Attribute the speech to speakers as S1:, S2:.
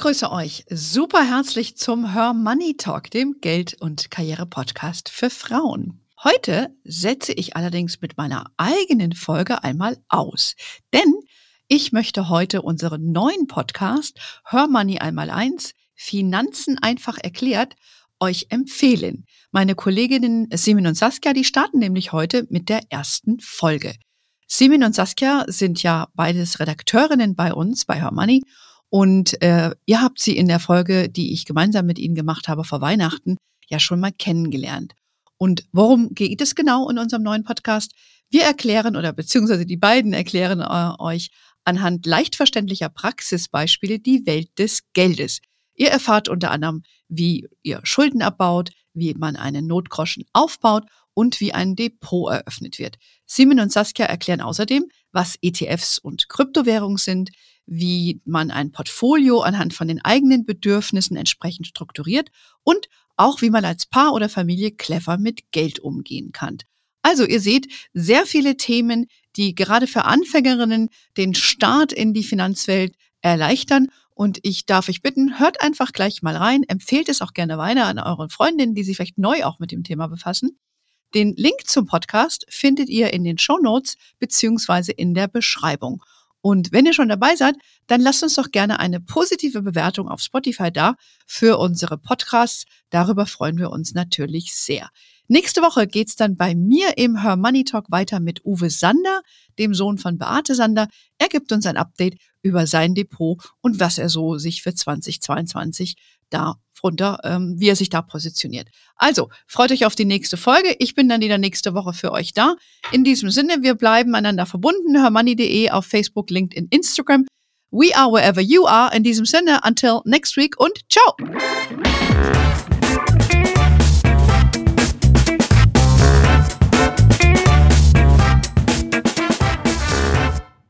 S1: begrüße euch super herzlich zum Her Money Talk, dem Geld- und Karriere-Podcast für Frauen. Heute setze ich allerdings mit meiner eigenen Folge einmal aus, denn ich möchte heute unseren neuen Podcast Her Money einmal eins Finanzen einfach erklärt euch empfehlen. Meine Kolleginnen Simin und Saskia, die starten nämlich heute mit der ersten Folge. Simin und Saskia sind ja beides Redakteurinnen bei uns bei Her Money und äh, ihr habt sie in der Folge, die ich gemeinsam mit ihnen gemacht habe vor Weihnachten, ja schon mal kennengelernt. Und worum geht es genau in unserem neuen Podcast? Wir erklären oder beziehungsweise die beiden erklären äh, euch anhand leicht verständlicher Praxisbeispiele die Welt des Geldes. Ihr erfahrt unter anderem, wie ihr Schulden abbaut, wie man einen Notgroschen aufbaut und wie ein Depot eröffnet wird. Simon und Saskia erklären außerdem, was ETFs und Kryptowährungen sind, wie man ein Portfolio anhand von den eigenen Bedürfnissen entsprechend strukturiert und auch wie man als Paar oder Familie clever mit Geld umgehen kann. Also ihr seht sehr viele Themen, die gerade für Anfängerinnen den Start in die Finanzwelt erleichtern. Und ich darf euch bitten, hört einfach gleich mal rein, empfehlt es auch gerne weiter an euren Freundinnen, die sich vielleicht neu auch mit dem Thema befassen. Den Link zum Podcast findet ihr in den Show Notes beziehungsweise in der Beschreibung. Und wenn ihr schon dabei seid, dann lasst uns doch gerne eine positive Bewertung auf Spotify da für unsere Podcasts. Darüber freuen wir uns natürlich sehr. Nächste Woche geht's dann bei mir im Her Money Talk weiter mit Uwe Sander, dem Sohn von Beate Sander. Er gibt uns ein Update über sein Depot und was er so sich für 2022 da runter, ähm, wie er sich da positioniert. Also, freut euch auf die nächste Folge. Ich bin dann wieder nächste Woche für euch da. In diesem Sinne, wir bleiben einander verbunden. Hermoney.de auf Facebook, LinkedIn, Instagram. We are wherever you are. In diesem Sinne, until next week und ciao!